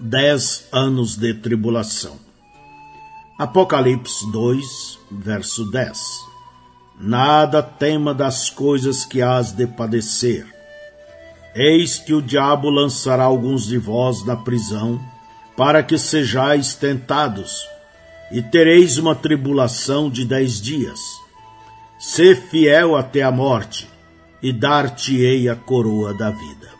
dez anos de tribulação. Apocalipse 2, verso 10. Nada tema das coisas que hás de padecer. Eis que o diabo lançará alguns de vós na prisão, para que sejais tentados, e tereis uma tribulação de dez dias. Sê fiel até a morte, e dar-te-ei a coroa da vida.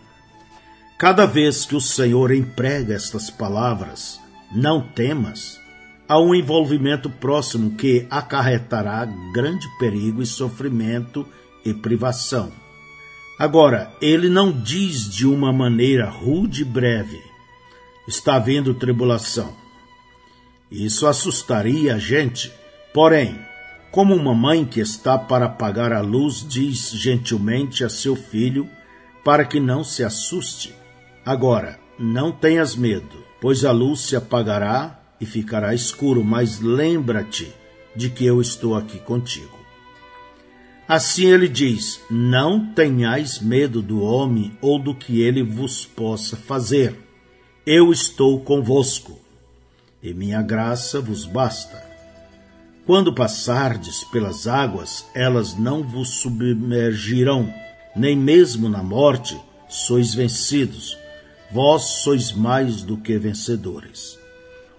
Cada vez que o Senhor emprega estas palavras, não temas, há um envolvimento próximo que acarretará grande perigo e sofrimento e privação. Agora, ele não diz de uma maneira rude e breve: está havendo tribulação. Isso assustaria a gente, porém, como uma mãe que está para apagar a luz diz gentilmente a seu filho para que não se assuste. Agora, não tenhas medo, pois a luz se apagará e ficará escuro, mas lembra-te de que eu estou aqui contigo. Assim ele diz: Não tenhais medo do homem ou do que ele vos possa fazer. Eu estou convosco, e minha graça vos basta. Quando passardes pelas águas, elas não vos submergirão, nem mesmo na morte sois vencidos vós sois mais do que vencedores.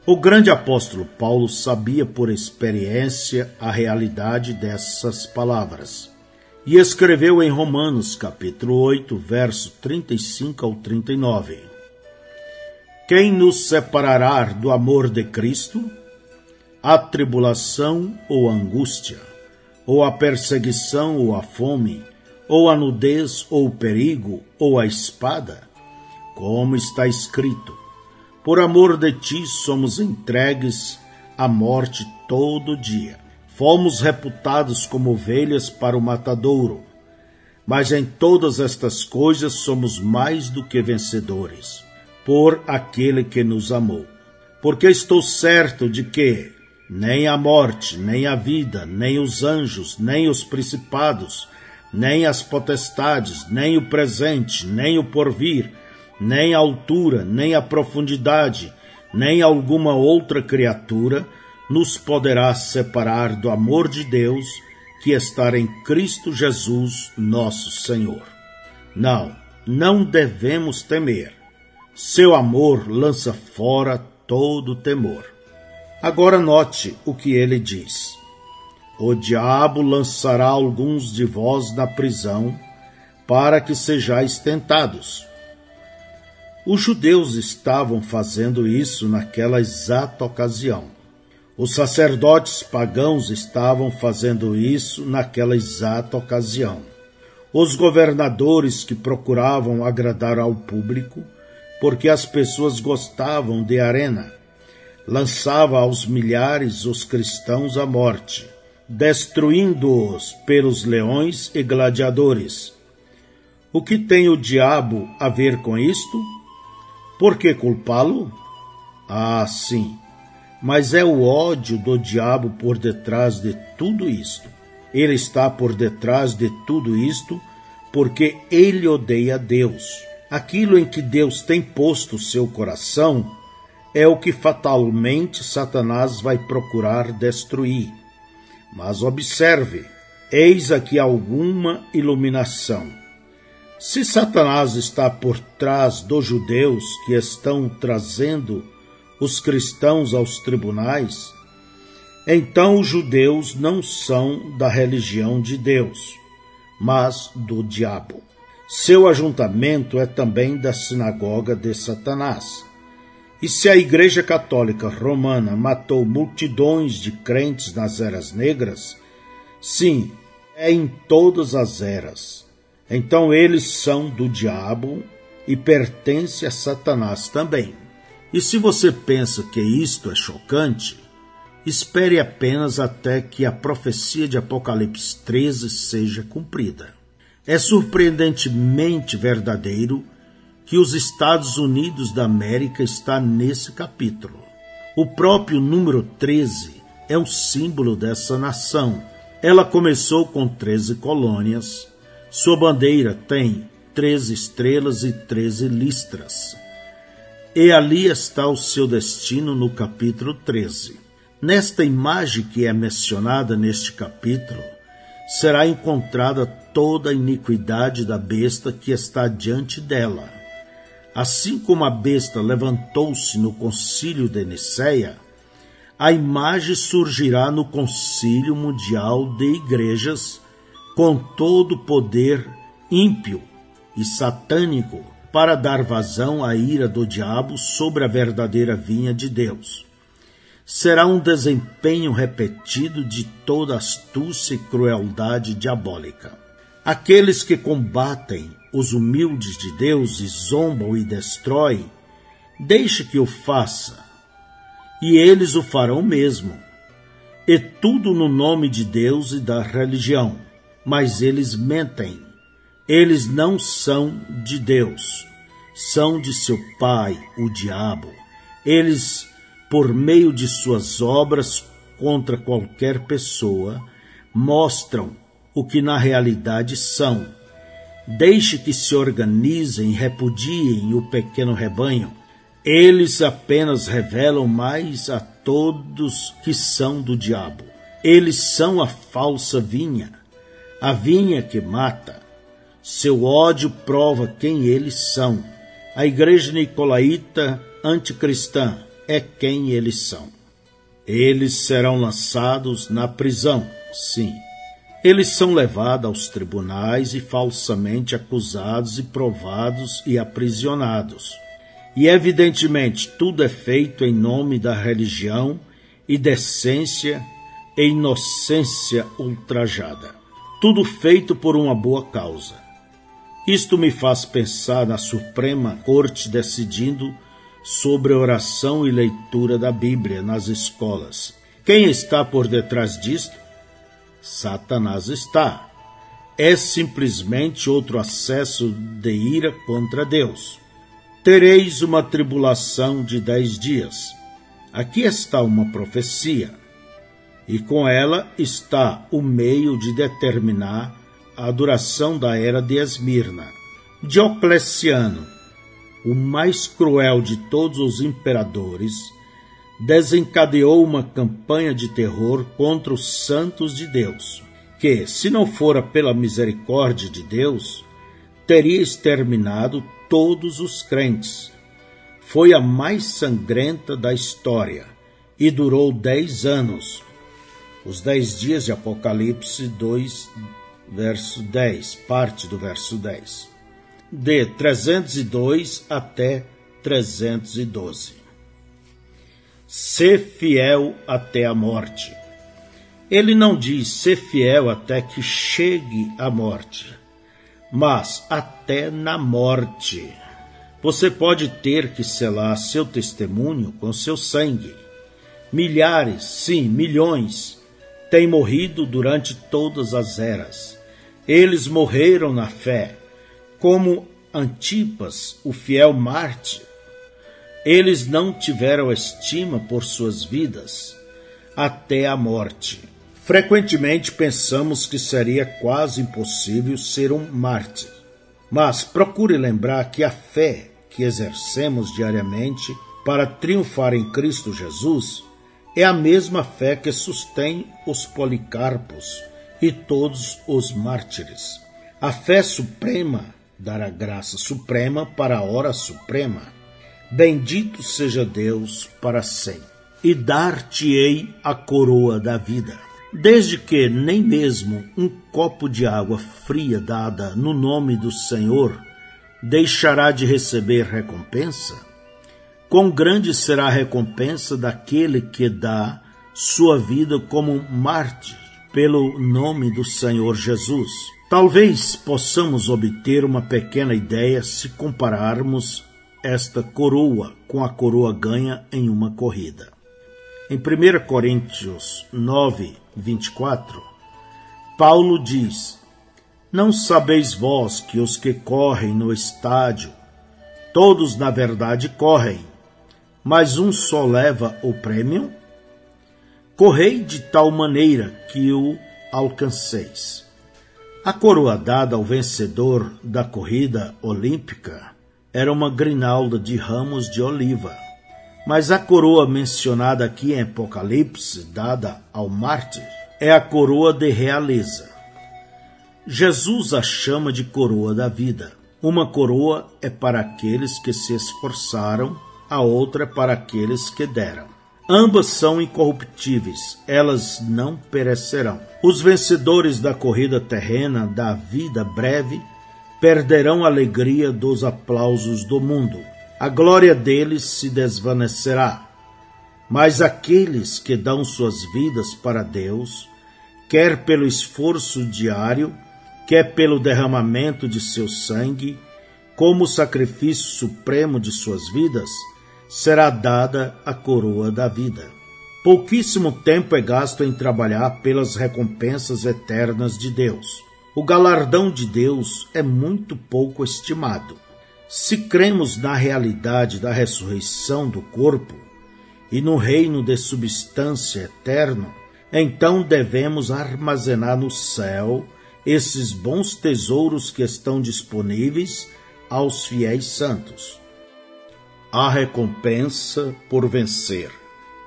O grande apóstolo Paulo sabia por experiência a realidade dessas palavras e escreveu em Romanos capítulo 8, verso 35 ao 39. Quem nos separará do amor de Cristo? A tribulação ou a angústia, ou a perseguição ou a fome, ou a nudez ou o perigo, ou a espada? Como está escrito: Por amor de ti somos entregues à morte todo dia. Fomos reputados como ovelhas para o matadouro. Mas em todas estas coisas somos mais do que vencedores, por aquele que nos amou. Porque estou certo de que nem a morte, nem a vida, nem os anjos, nem os principados, nem as potestades, nem o presente, nem o porvir, nem a altura, nem a profundidade, nem alguma outra criatura nos poderá separar do amor de Deus que está em Cristo Jesus, nosso Senhor. Não, não devemos temer. Seu amor lança fora todo temor. Agora note o que ele diz. O diabo lançará alguns de vós na prisão, para que sejais tentados os judeus estavam fazendo isso naquela exata ocasião. Os sacerdotes pagãos estavam fazendo isso naquela exata ocasião. Os governadores que procuravam agradar ao público, porque as pessoas gostavam de arena, lançava aos milhares os cristãos à morte, destruindo-os pelos leões e gladiadores. O que tem o diabo a ver com isto? Por que culpá-lo? Ah, sim, mas é o ódio do diabo por detrás de tudo isto. Ele está por detrás de tudo isto porque ele odeia Deus. Aquilo em que Deus tem posto seu coração é o que fatalmente Satanás vai procurar destruir. Mas observe, eis aqui alguma iluminação. Se Satanás está por trás dos judeus que estão trazendo os cristãos aos tribunais, então os judeus não são da religião de Deus, mas do diabo. Seu ajuntamento é também da sinagoga de Satanás. E se a Igreja Católica Romana matou multidões de crentes nas eras negras, sim, é em todas as eras então eles são do diabo e pertencem a Satanás também. E se você pensa que isto é chocante, espere apenas até que a profecia de Apocalipse 13 seja cumprida. É surpreendentemente verdadeiro que os Estados Unidos da América está nesse capítulo. O próprio número 13 é o símbolo dessa nação. Ela começou com 13 colônias, sua bandeira tem treze estrelas e treze listras. E ali está o seu destino no capítulo 13. Nesta imagem que é mencionada neste capítulo, será encontrada toda a iniquidade da besta que está diante dela. Assim como a besta levantou-se no concílio de Niceia, a imagem surgirá no concílio mundial de igrejas com todo o poder ímpio e satânico para dar vazão à ira do diabo sobre a verdadeira vinha de Deus. Será um desempenho repetido de toda astúcia e crueldade diabólica. Aqueles que combatem os humildes de Deus e zombam e destroem, deixe que o faça, e eles o farão mesmo. E tudo no nome de Deus e da religião, mas eles mentem eles não são de Deus, são de seu pai, o diabo. Eles, por meio de suas obras contra qualquer pessoa, mostram o que na realidade são. Deixe que se organizem e repudiem o pequeno rebanho. Eles apenas revelam mais a todos que são do diabo. Eles são a falsa vinha, a vinha que mata seu ódio prova quem eles são. A igreja nicolaíta anticristã é quem eles são. Eles serão lançados na prisão, sim. Eles são levados aos tribunais e falsamente acusados e provados e aprisionados. E evidentemente tudo é feito em nome da religião e decência e inocência ultrajada. Tudo feito por uma boa causa isto me faz pensar na Suprema Corte decidindo sobre oração e leitura da Bíblia nas escolas. Quem está por detrás disto? Satanás está. É simplesmente outro acesso de ira contra Deus. Tereis uma tribulação de dez dias. Aqui está uma profecia, e com ela está o meio de determinar a duração da era de Esmirna. Diocleciano, o mais cruel de todos os imperadores, desencadeou uma campanha de terror contra os santos de Deus, que, se não fora pela misericórdia de Deus, teria exterminado todos os crentes. Foi a mais sangrenta da história e durou dez anos. Os dez dias de Apocalipse 2, verso 10, parte do verso 10, de 302 até 312. Ser fiel até a morte. Ele não diz ser fiel até que chegue a morte, mas até na morte. Você pode ter que selar seu testemunho com seu sangue. Milhares, sim, milhões, têm morrido durante todas as eras eles morreram na fé, como Antipas, o fiel mártir. Eles não tiveram estima por suas vidas até a morte. Frequentemente pensamos que seria quase impossível ser um mártir, mas procure lembrar que a fé que exercemos diariamente para triunfar em Cristo Jesus é a mesma fé que sustém os policarpos, e todos os mártires. A fé suprema dará graça suprema para a hora suprema. Bendito seja Deus para sempre. E dar-te-ei a coroa da vida. Desde que nem mesmo um copo de água fria dada no nome do Senhor deixará de receber recompensa, quão grande será a recompensa daquele que dá sua vida como mártir pelo nome do Senhor Jesus. Talvez possamos obter uma pequena ideia se compararmos esta coroa com a coroa ganha em uma corrida. Em 1 Coríntios 9, 24, Paulo diz: Não sabeis vós que os que correm no estádio, todos na verdade correm, mas um só leva o prêmio? Correi de tal maneira que o alcanceis. A coroa dada ao vencedor da corrida olímpica era uma grinalda de ramos de oliva. Mas a coroa mencionada aqui em Apocalipse, dada ao mártir, é a coroa de realeza. Jesus a chama de coroa da vida. Uma coroa é para aqueles que se esforçaram, a outra para aqueles que deram. Ambas são incorruptíveis, elas não perecerão. Os vencedores da corrida terrena da vida breve perderão a alegria dos aplausos do mundo. A glória deles se desvanecerá. Mas aqueles que dão suas vidas para Deus, quer pelo esforço diário, quer pelo derramamento de seu sangue, como sacrifício supremo de suas vidas, será dada a coroa da vida. Pouquíssimo tempo é gasto em trabalhar pelas recompensas eternas de Deus. O galardão de Deus é muito pouco estimado. Se cremos na realidade da ressurreição do corpo e no reino de substância eterno, então devemos armazenar no céu esses bons tesouros que estão disponíveis aos fiéis santos. A recompensa por vencer.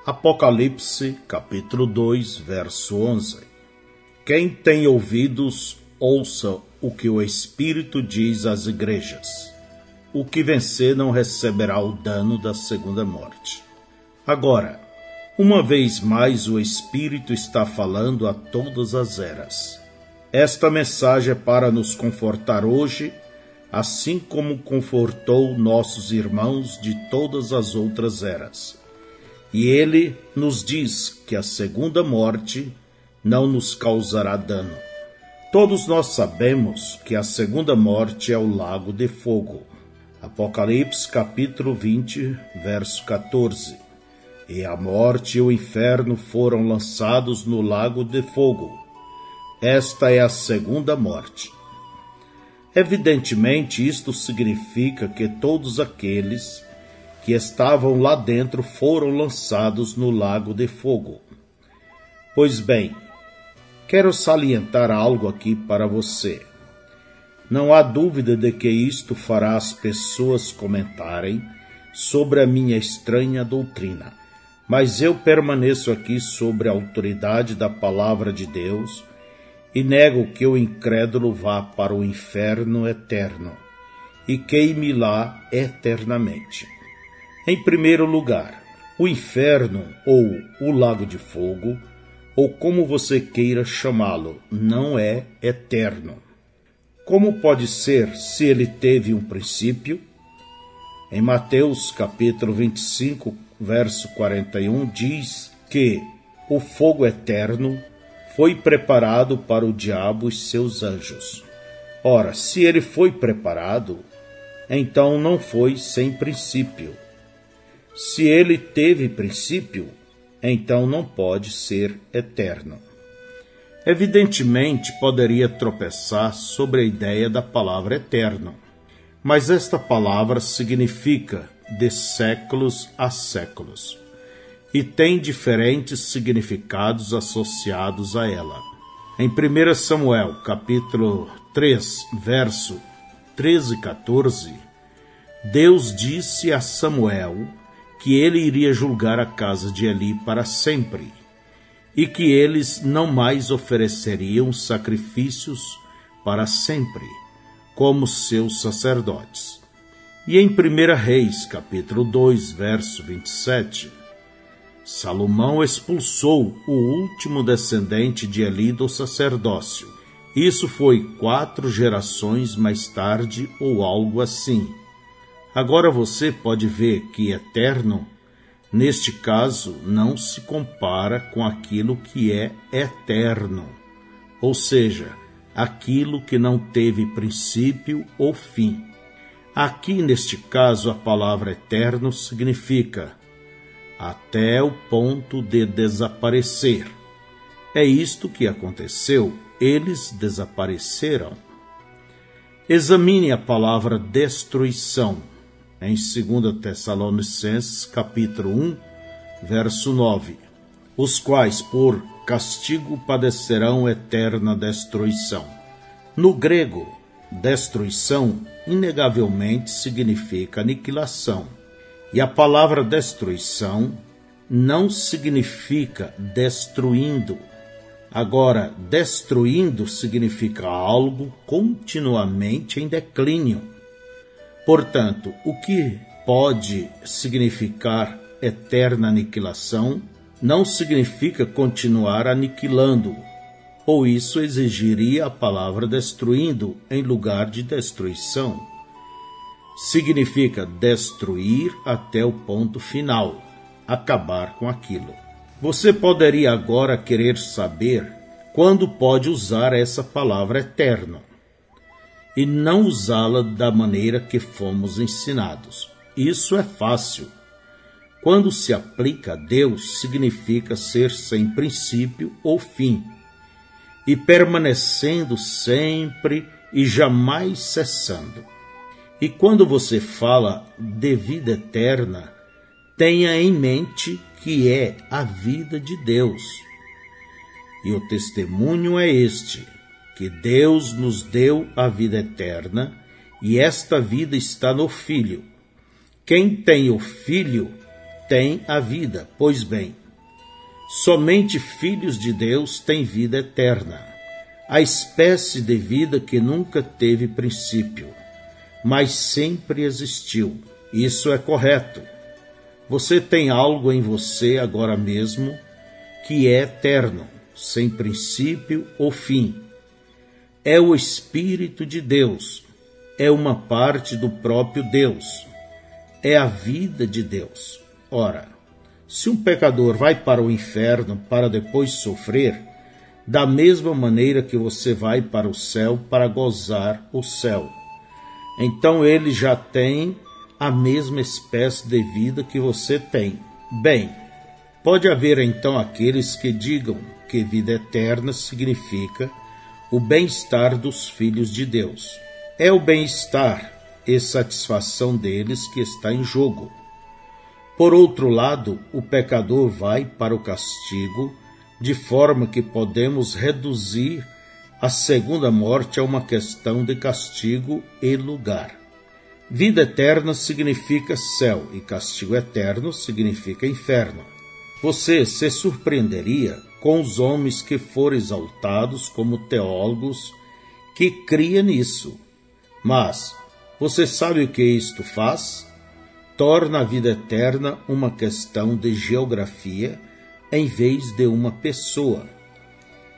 Apocalipse, capítulo 2, verso 11. Quem tem ouvidos, ouça o que o Espírito diz às igrejas. O que vencer não receberá o dano da segunda morte. Agora, uma vez mais o Espírito está falando a todas as eras. Esta mensagem é para nos confortar hoje, assim como confortou nossos irmãos de todas as outras eras. E ele nos diz que a segunda morte não nos causará dano. Todos nós sabemos que a segunda morte é o lago de fogo. Apocalipse capítulo 20, verso 14 e a morte e o inferno foram lançados no lago de fogo. Esta é a segunda morte. Evidentemente, isto significa que todos aqueles que estavam lá dentro foram lançados no lago de fogo. Pois bem, quero salientar algo aqui para você. Não há dúvida de que isto fará as pessoas comentarem sobre a minha estranha doutrina mas eu permaneço aqui sobre a autoridade da palavra de Deus e nego que o incrédulo vá para o inferno eterno e queime lá eternamente. Em primeiro lugar, o inferno ou o lago de fogo, ou como você queira chamá-lo, não é eterno. Como pode ser se ele teve um princípio? Em Mateus capítulo 25, verso 41, diz que o fogo eterno foi preparado para o diabo e seus anjos. Ora, se ele foi preparado, então não foi sem princípio. Se ele teve princípio, então não pode ser eterno. Evidentemente, poderia tropeçar sobre a ideia da palavra eterno, mas esta palavra significa de séculos a séculos e tem diferentes significados associados a ela. Em 1 Samuel, capítulo 3, verso 13 e 14, Deus disse a Samuel que ele iria julgar a casa de Eli para sempre e que eles não mais ofereceriam sacrifícios para sempre, como seus sacerdotes. E em 1 Reis, capítulo 2, verso 27, Salomão expulsou o último descendente de Eli do sacerdócio. Isso foi quatro gerações mais tarde ou algo assim. Agora você pode ver que eterno, neste caso, não se compara com aquilo que é eterno, ou seja, aquilo que não teve princípio ou fim. Aqui, neste caso, a palavra eterno significa até o ponto de desaparecer. É isto que aconteceu, eles desapareceram. Examine a palavra destruição em 2 Tessalonicenses capítulo 1, verso 9, os quais por castigo padecerão eterna destruição. No grego, destruição inegavelmente significa aniquilação. E a palavra destruição não significa destruindo. Agora, destruindo significa algo continuamente em declínio. Portanto, o que pode significar eterna aniquilação não significa continuar aniquilando, ou isso exigiria a palavra destruindo em lugar de destruição. Significa destruir até o ponto final, acabar com aquilo. Você poderia agora querer saber quando pode usar essa palavra eterno e não usá-la da maneira que fomos ensinados. Isso é fácil. Quando se aplica a Deus, significa ser sem princípio ou fim e permanecendo sempre e jamais cessando. E quando você fala de vida eterna, tenha em mente que é a vida de Deus. E o testemunho é este: que Deus nos deu a vida eterna, e esta vida está no Filho. Quem tem o Filho tem a vida. Pois bem, Somente filhos de Deus têm vida eterna, a espécie de vida que nunca teve princípio, mas sempre existiu. Isso é correto. Você tem algo em você agora mesmo que é eterno, sem princípio ou fim. É o Espírito de Deus, é uma parte do próprio Deus, é a vida de Deus. Ora, se um pecador vai para o inferno para depois sofrer, da mesma maneira que você vai para o céu para gozar o céu. Então ele já tem a mesma espécie de vida que você tem. Bem, pode haver então aqueles que digam que vida eterna significa o bem-estar dos filhos de Deus. É o bem-estar e satisfação deles que está em jogo. Por outro lado, o pecador vai para o castigo, de forma que podemos reduzir a segunda morte a uma questão de castigo e lugar. Vida eterna significa céu e castigo eterno significa inferno. Você se surpreenderia com os homens que foram exaltados como teólogos que criam nisso. Mas você sabe o que isto faz? torna a vida eterna uma questão de geografia em vez de uma pessoa.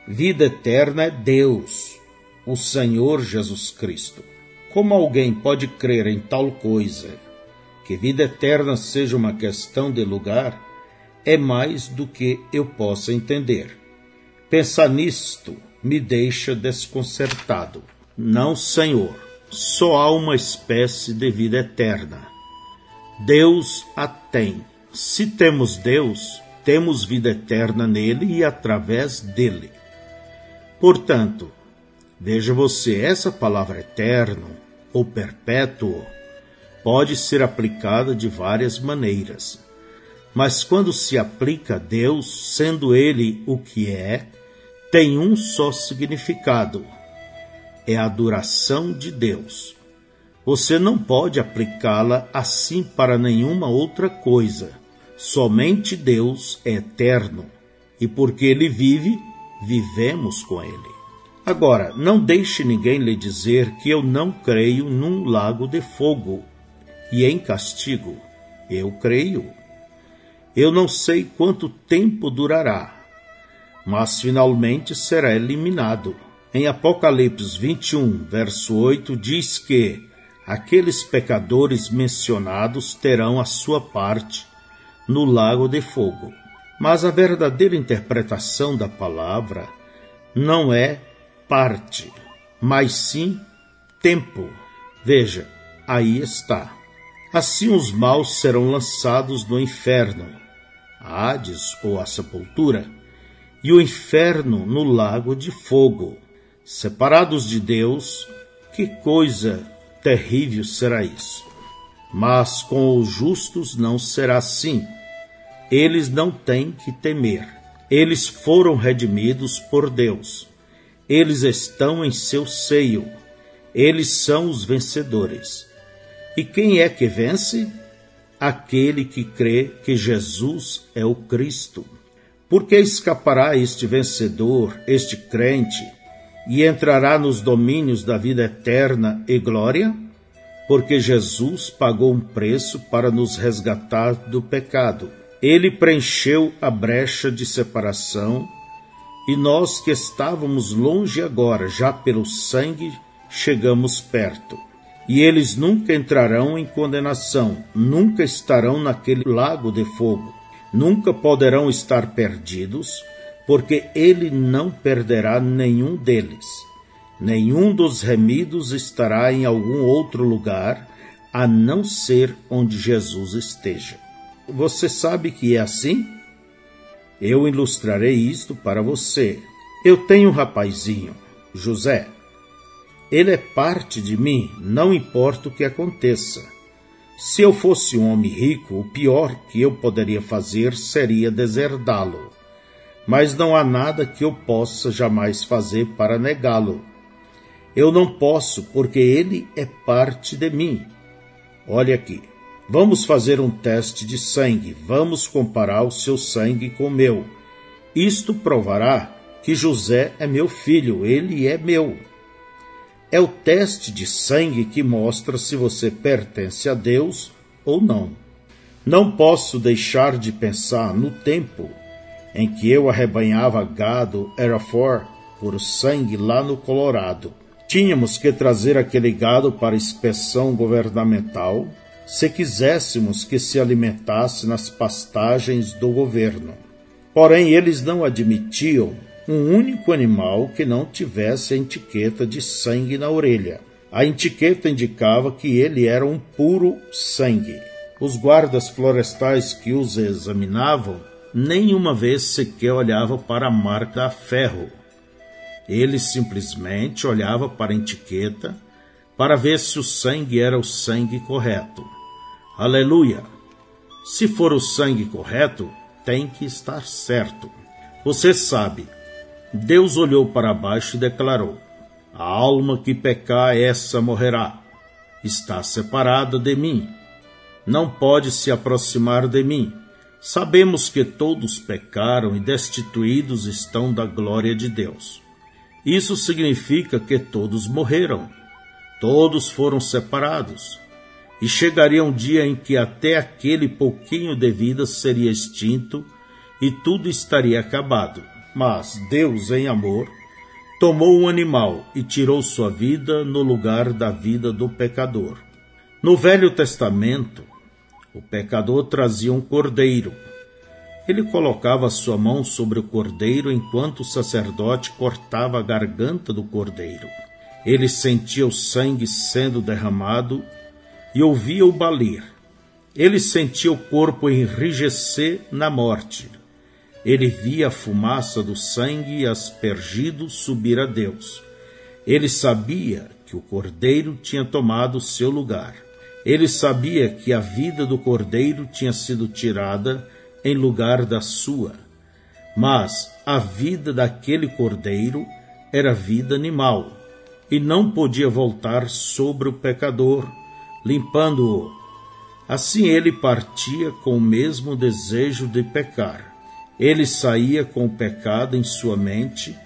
Vida eterna é Deus, o Senhor Jesus Cristo. Como alguém pode crer em tal coisa? Que vida eterna seja uma questão de lugar é mais do que eu possa entender. Pensar nisto me deixa desconcertado. Não, Senhor, só há uma espécie de vida eterna Deus a tem. Se temos Deus, temos vida eterna nele e através dele. Portanto, veja você, essa palavra eterno ou perpétuo pode ser aplicada de várias maneiras. Mas quando se aplica a Deus, sendo ele o que é, tem um só significado: é a adoração de Deus. Você não pode aplicá-la assim para nenhuma outra coisa. Somente Deus é eterno, e porque Ele vive, vivemos com Ele. Agora, não deixe ninguém lhe dizer que eu não creio num lago de fogo e em castigo. Eu creio. Eu não sei quanto tempo durará, mas finalmente será eliminado. Em Apocalipse 21, verso 8, diz que aqueles pecadores mencionados terão a sua parte no lago de fogo. Mas a verdadeira interpretação da palavra não é parte, mas sim tempo. Veja, aí está. Assim os maus serão lançados no inferno, a Hades ou a sepultura, e o inferno no lago de fogo. Separados de Deus, que coisa terrível será isso. Mas com os justos não será assim. Eles não têm que temer. Eles foram redimidos por Deus. Eles estão em seu seio. Eles são os vencedores. E quem é que vence? Aquele que crê que Jesus é o Cristo. Por que escapará este vencedor, este crente, e entrará nos domínios da vida eterna e glória? Porque Jesus pagou um preço para nos resgatar do pecado. Ele preencheu a brecha de separação e nós que estávamos longe agora, já pelo sangue, chegamos perto. E eles nunca entrarão em condenação, nunca estarão naquele lago de fogo, nunca poderão estar perdidos, porque ele não perderá nenhum deles. Nenhum dos remidos estará em algum outro lugar, a não ser onde Jesus esteja. Você sabe que é assim? Eu ilustrarei isto para você. Eu tenho um rapazinho, José. Ele é parte de mim, não importa o que aconteça. Se eu fosse um homem rico, o pior que eu poderia fazer seria deserdá-lo. Mas não há nada que eu possa jamais fazer para negá-lo. Eu não posso, porque ele é parte de mim. Olha aqui. Vamos fazer um teste de sangue. Vamos comparar o seu sangue com o meu. Isto provará que José é meu filho, ele é meu. É o teste de sangue que mostra se você pertence a Deus ou não. Não posso deixar de pensar no tempo em que eu arrebanhava gado Erafor por sangue lá no Colorado. Tínhamos que trazer aquele gado para inspeção governamental se quiséssemos que se alimentasse nas pastagens do governo. Porém, eles não admitiam um único animal que não tivesse a etiqueta de sangue na orelha. A etiqueta indicava que ele era um puro sangue. Os guardas florestais que os examinavam nenhuma vez sequer olhavam para a marca a ferro. Eles simplesmente olhavam para a etiqueta para ver se o sangue era o sangue correto. Aleluia! Se for o sangue correto, tem que estar certo. Você sabe, Deus olhou para baixo e declarou: A alma que pecar, essa morrerá. Está separada de mim. Não pode se aproximar de mim. Sabemos que todos pecaram e destituídos estão da glória de Deus. Isso significa que todos morreram. Todos foram separados. E chegaria um dia em que até aquele pouquinho de vida seria extinto e tudo estaria acabado. Mas Deus, em amor, tomou um animal e tirou sua vida no lugar da vida do pecador. No Velho Testamento, o pecador trazia um cordeiro. Ele colocava sua mão sobre o cordeiro enquanto o sacerdote cortava a garganta do cordeiro. Ele sentia o sangue sendo derramado e ouvia o balir. Ele sentia o corpo enrijecer na morte. Ele via a fumaça do sangue aspergido subir a Deus. Ele sabia que o cordeiro tinha tomado seu lugar. Ele sabia que a vida do cordeiro tinha sido tirada em lugar da sua. Mas a vida daquele cordeiro era vida animal e não podia voltar sobre o pecador, limpando-o. Assim ele partia com o mesmo desejo de pecar. Ele saía com o pecado em sua mente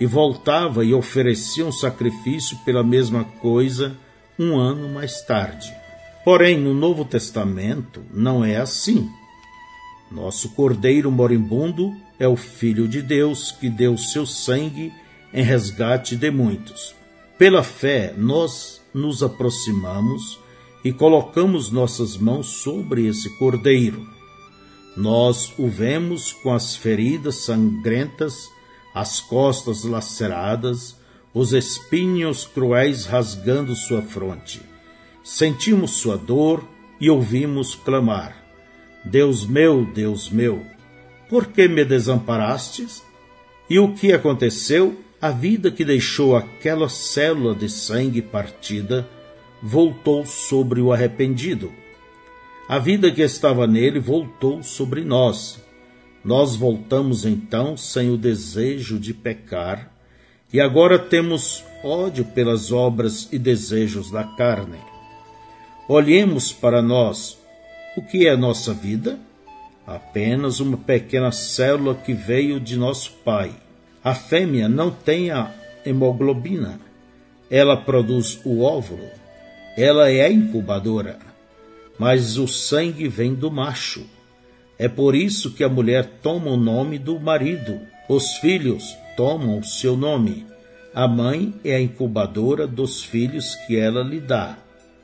e voltava e oferecia um sacrifício pela mesma coisa um ano mais tarde. Porém, no Novo Testamento não é assim. Nosso Cordeiro moribundo é o Filho de Deus que deu seu sangue em resgate de muitos. Pela fé, nós nos aproximamos e colocamos nossas mãos sobre esse Cordeiro nós o vemos com as feridas sangrentas, as costas laceradas, os espinhos cruéis rasgando sua fronte. Sentimos sua dor e ouvimos clamar: Deus meu, Deus meu, por que me desamparastes? E o que aconteceu? A vida que deixou aquela célula de sangue partida voltou sobre o arrependido a vida que estava nele voltou sobre nós. Nós voltamos então sem o desejo de pecar E agora temos ódio pelas obras e desejos da carne. Olhemos para nós. O que é nossa vida? Apenas uma pequena célula que veio de nosso pai. A fêmea não tem a hemoglobina. Ela produz o óvulo. Ela é incubadora. Mas o sangue vem do macho. É por isso que a mulher toma o nome do marido. Os filhos tomam o seu nome. A mãe é a incubadora dos filhos que ela lhe dá.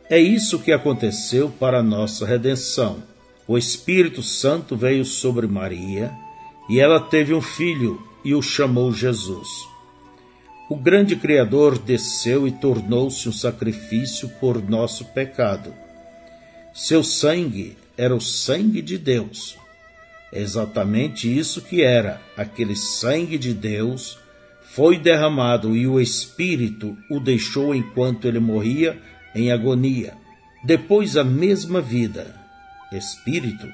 É isso que aconteceu para a nossa redenção. O Espírito Santo veio sobre Maria e ela teve um filho e o chamou Jesus. O grande Criador desceu e tornou-se um sacrifício por nosso pecado. Seu sangue era o sangue de Deus. É exatamente isso que era, aquele sangue de Deus foi derramado e o Espírito o deixou enquanto ele morria em agonia. Depois, a mesma vida, Espírito,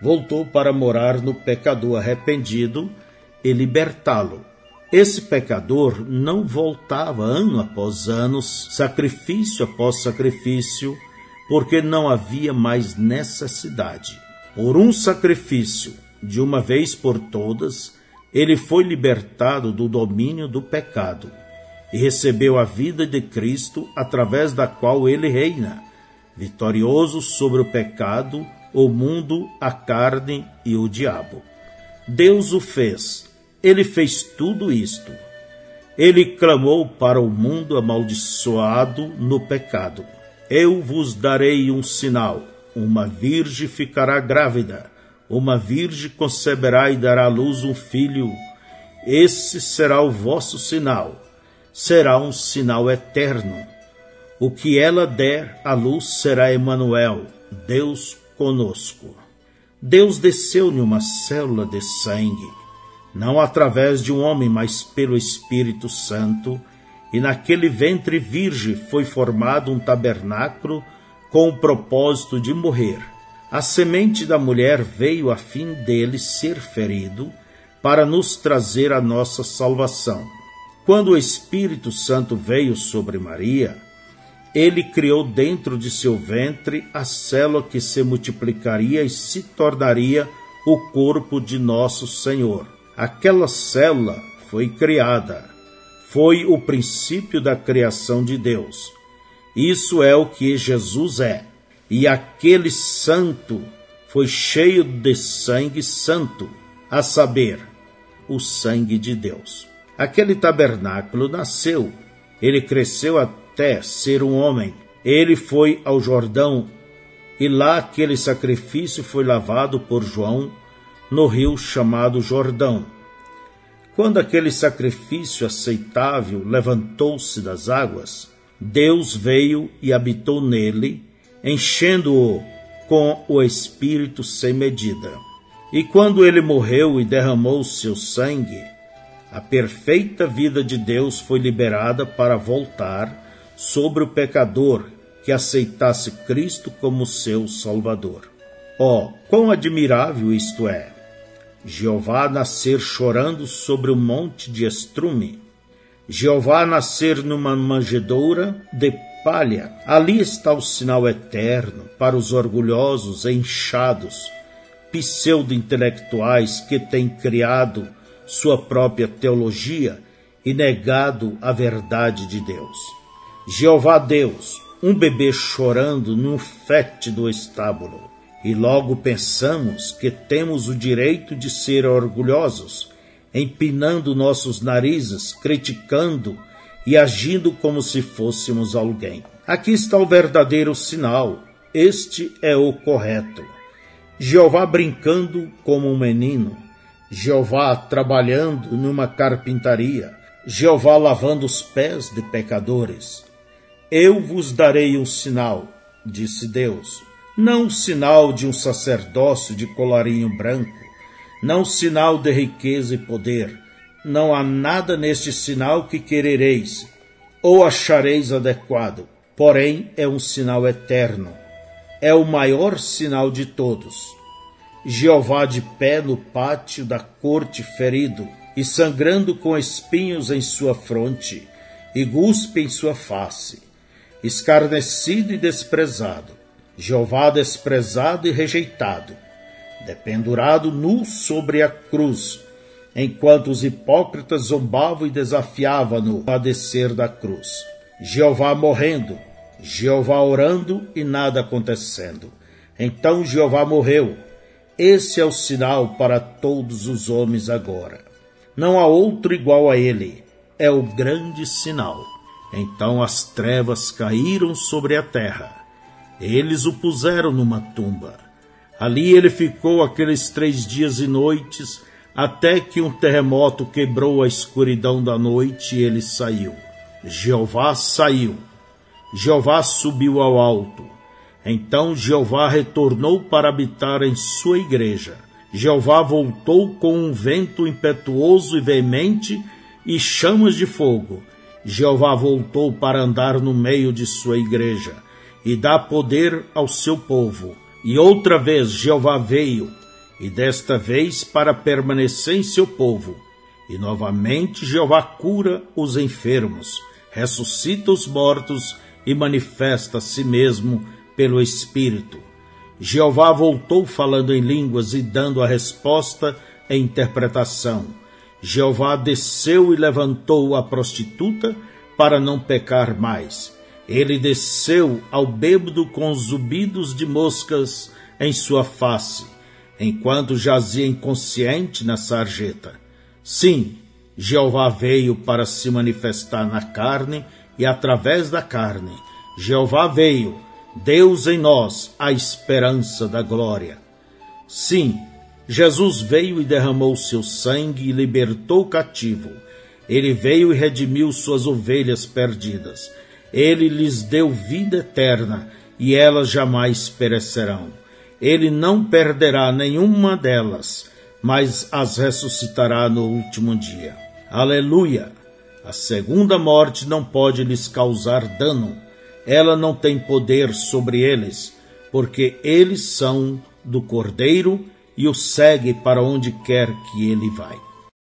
voltou para morar no pecador arrependido e libertá-lo. Esse pecador não voltava ano após ano, sacrifício após sacrifício, porque não havia mais necessidade. Por um sacrifício, de uma vez por todas, ele foi libertado do domínio do pecado e recebeu a vida de Cristo, através da qual ele reina, vitorioso sobre o pecado, o mundo, a carne e o diabo. Deus o fez, ele fez tudo isto. Ele clamou para o mundo amaldiçoado no pecado: Eu vos darei um sinal, uma virgem ficará grávida uma virgem conceberá e dará à luz um filho. Esse será o vosso sinal. Será um sinal eterno. O que ela der à luz será Emanuel, Deus conosco. Deus desceu em uma célula de sangue, não através de um homem, mas pelo Espírito Santo, e naquele ventre virgem foi formado um tabernáculo com o propósito de morrer a semente da mulher veio a fim dele ser ferido para nos trazer a nossa salvação. Quando o Espírito Santo veio sobre Maria, ele criou dentro de seu ventre a célula que se multiplicaria e se tornaria o corpo de nosso Senhor. Aquela célula foi criada. Foi o princípio da criação de Deus. Isso é o que Jesus é e aquele santo foi cheio de sangue santo, a saber, o sangue de Deus. Aquele tabernáculo nasceu, ele cresceu até ser um homem. Ele foi ao Jordão e lá aquele sacrifício foi lavado por João no rio chamado Jordão. Quando aquele sacrifício aceitável levantou-se das águas, Deus veio e habitou nele enchendo-o com o Espírito sem medida. E quando ele morreu e derramou seu sangue, a perfeita vida de Deus foi liberada para voltar sobre o pecador que aceitasse Cristo como seu Salvador. Oh, quão admirável isto é! Jeová nascer chorando sobre o monte de estrume, Jeová nascer numa manjedoura de palha. Ali está o sinal eterno para os orgulhosos e inchados, pseudo-intelectuais que têm criado sua própria teologia e negado a verdade de Deus. Jeová Deus, um bebê chorando num fétido estábulo. E logo pensamos que temos o direito de ser orgulhosos, empinando nossos narizes, criticando e agindo como se fôssemos alguém. Aqui está o verdadeiro sinal. Este é o correto. Jeová brincando como um menino, Jeová trabalhando numa carpintaria, Jeová lavando os pés de pecadores. Eu vos darei um sinal, disse Deus, não sinal de um sacerdócio de colarinho branco, não sinal de riqueza e poder, não há nada neste sinal que querereis ou achareis adequado, porém é um sinal eterno. É o maior sinal de todos. Jeová de pé no pátio da corte ferido, e sangrando com espinhos em sua fronte, e guspe em sua face, escarnecido e desprezado, Jeová desprezado e rejeitado, dependurado nu sobre a cruz, enquanto os hipócritas zombavam e desafiavam-no a descer da cruz. Jeová morrendo, Jeová orando e nada acontecendo. Então Jeová morreu. Esse é o sinal para todos os homens agora. Não há outro igual a ele. É o grande sinal. Então as trevas caíram sobre a terra. Eles o puseram numa tumba. Ali ele ficou aqueles três dias e noites, até que um terremoto quebrou a escuridão da noite e ele saiu. Jeová saiu. Jeová subiu ao alto. Então Jeová retornou para habitar em sua igreja. Jeová voltou com um vento impetuoso e veemente e chamas de fogo. Jeová voltou para andar no meio de sua igreja e dá poder ao seu povo. E outra vez Jeová veio e desta vez para permanecer em seu povo. E novamente Jeová cura os enfermos, ressuscita os mortos e manifesta a si mesmo pelo Espírito. Jeová voltou falando em línguas e dando a resposta em interpretação. Jeová desceu e levantou a prostituta para não pecar mais. Ele desceu ao bêbado com zumbidos de moscas em sua face enquanto jazia inconsciente na sarjeta. Sim, Jeová veio para se manifestar na carne e através da carne. Jeová veio, Deus em nós, a esperança da glória. Sim, Jesus veio e derramou seu sangue e libertou o cativo. Ele veio e redimiu suas ovelhas perdidas. Ele lhes deu vida eterna e elas jamais perecerão ele não perderá nenhuma delas, mas as ressuscitará no último dia. Aleluia! A segunda morte não pode lhes causar dano, ela não tem poder sobre eles, porque eles são do Cordeiro e o segue para onde quer que ele vai.